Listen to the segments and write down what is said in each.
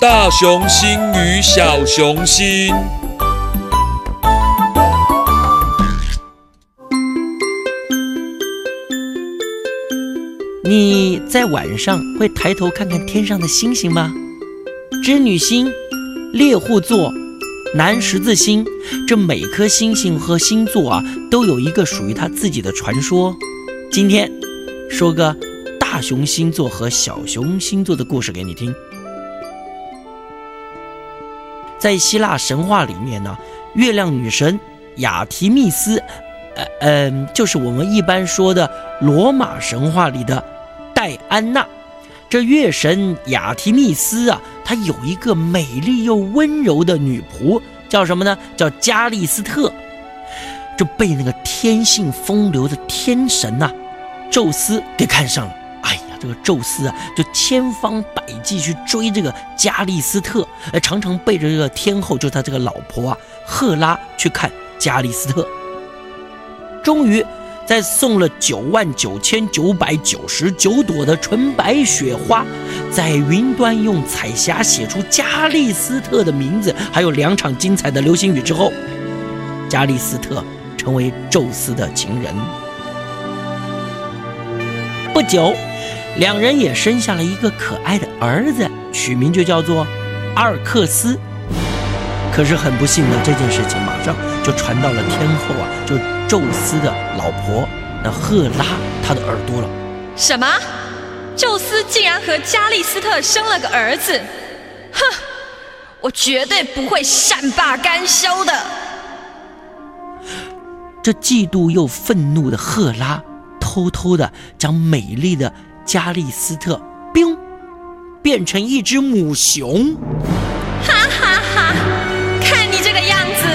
大雄星与小雄星。你在晚上会抬头看看天上的星星吗？织女星、猎户座、南十字星，这每颗星星和星座啊，都有一个属于它自己的传说。今天说个大熊星座和小熊星座的故事给你听。在希腊神话里面呢，月亮女神雅提密斯，呃嗯，就是我们一般说的罗马神话里的戴安娜。这月神雅提密斯啊，她有一个美丽又温柔的女仆，叫什么呢？叫加利斯特。这被那个天性风流的天神呐，宙斯给看上了。这个宙斯啊，就千方百计去追这个加利斯特，呃，常常背着这个天后，就他这个老婆啊，赫拉去看加利斯特。终于。在送了九万九千九百九十九朵的纯白雪花，在云端用彩霞写出加利斯特的名字，还有两场精彩的流星雨之后，加利斯特成为宙斯的情人。不久，两人也生下了一个可爱的儿子，取名就叫做阿尔克斯。可是很不幸的，这件事情马上就传到了天后啊，就。宙斯的老婆，那赫拉，她的耳朵了。什么？宙斯竟然和加利斯特生了个儿子？哼！我绝对不会善罢甘休的。这嫉妒又愤怒的赫拉，偷偷的将美丽的加利斯特，冰，变成一只母熊。哈哈哈！看你这个样子，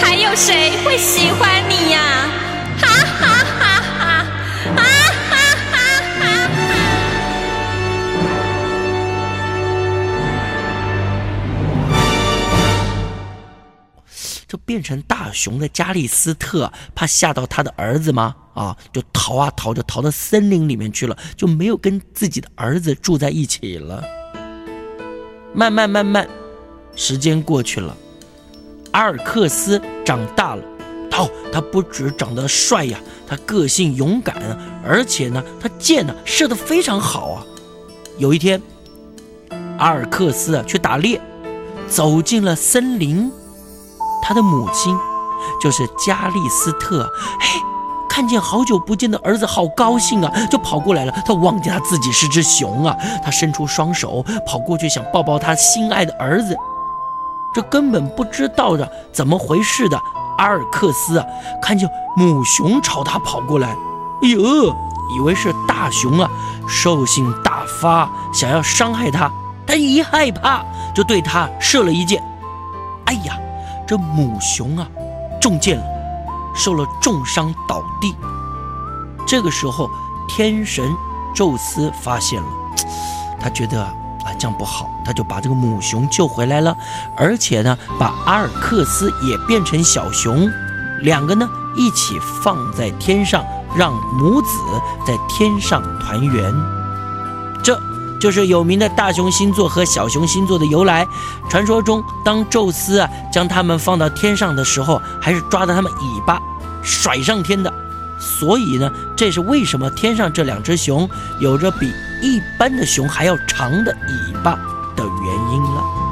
还有谁会喜欢你呀？啊？哈哈哈哈！啊哈哈哈！这变成大熊的加利斯特，怕吓到他的儿子吗？啊，就逃啊逃，就逃到森林里面去了，就没有跟自己的儿子住在一起了。慢慢慢慢，时间过去了，阿尔克斯长大了。哦，他不止长得帅呀，他个性勇敢，而且呢，他箭呢射得非常好啊。有一天，阿尔克斯啊去打猎，走进了森林。他的母亲就是加利斯特，嘿，看见好久不见的儿子，好高兴啊，就跑过来了。他忘记他自己是只熊啊，他伸出双手跑过去想抱抱他心爱的儿子。这根本不知道的怎么回事的阿尔克斯啊，看见母熊朝他跑过来，哎呦，以为是大熊啊，兽性大发，想要伤害他。他一害怕，就对他射了一箭。哎呀！这母熊啊，中箭了，受了重伤倒地。这个时候，天神宙斯发现了，他觉得啊这样不好，他就把这个母熊救回来了，而且呢，把阿尔克斯也变成小熊，两个呢一起放在天上，让母子在天上团圆。这就是有名的大熊星座和小熊星座的由来。传说中，当宙斯啊将他们放到天上的时候，还是抓着他们尾巴甩上天的。所以呢，这是为什么天上这两只熊有着比一般的熊还要长的尾巴的原因了。